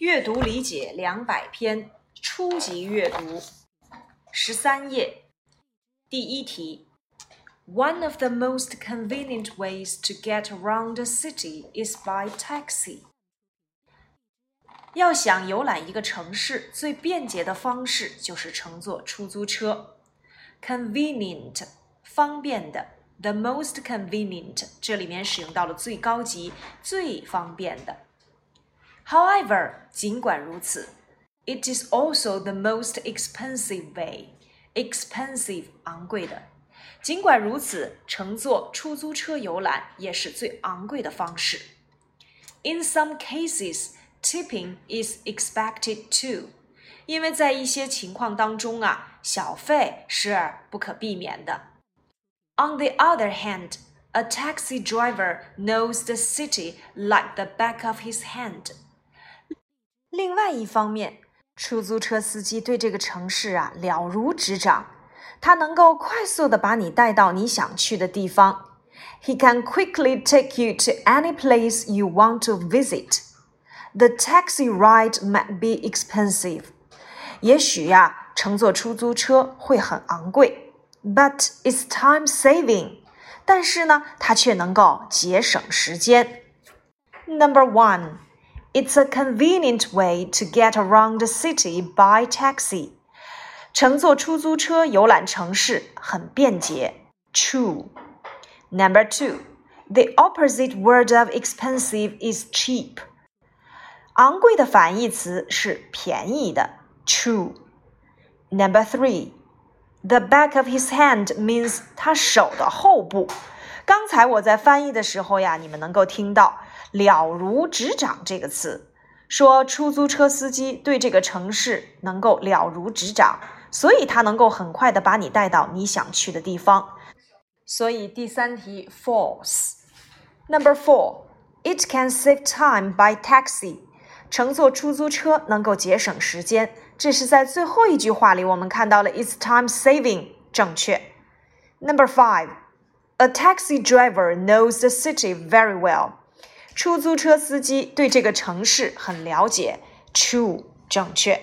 阅读理解两百篇初级阅读，十三页，第一题。One of the most convenient ways to get around a city is by taxi. 要想游览一个城市，最便捷的方式就是乘坐出租车。Convenient，方便的。The most convenient，这里面使用到了最高级、最方便的。However，尽管如此，it is also the most expensive way. Expensive，昂贵的。尽管如此，乘坐出租车游览也是最昂贵的方式。In some cases, tipping is expected too. 因为在一些情况当中啊，小费是不可避免的。On the other hand, a taxi driver knows the city like the back of his hand. 另外一方面，出租车司机对这个城市啊了如指掌，他能够快速的把你带到你想去的地方。He can quickly take you to any place you want to visit. The taxi ride might be expensive. 也许呀，乘坐出租车会很昂贵，but it's time saving. 但是呢，它却能够节省时间。Number one. It's a convenient way to get around the city by taxi. 乘坐出租车游览城市很便捷。True. Number two, the opposite word of expensive is cheap. 昂贵的反义词是便宜的。True. Number three, the back of his hand means 他手的后部。 刚才我在翻译的时候呀，你们能够听到。了如指掌这个词，说出租车司机对这个城市能够了如指掌，所以他能够很快的把你带到你想去的地方。所以第三题 false。Number four, it can save time by taxi。乘坐出租车能够节省时间，这是在最后一句话里我们看到了 it's time saving，正确。Number five, a taxi driver knows the city very well。出租车司机对这个城市很了解，true 正确。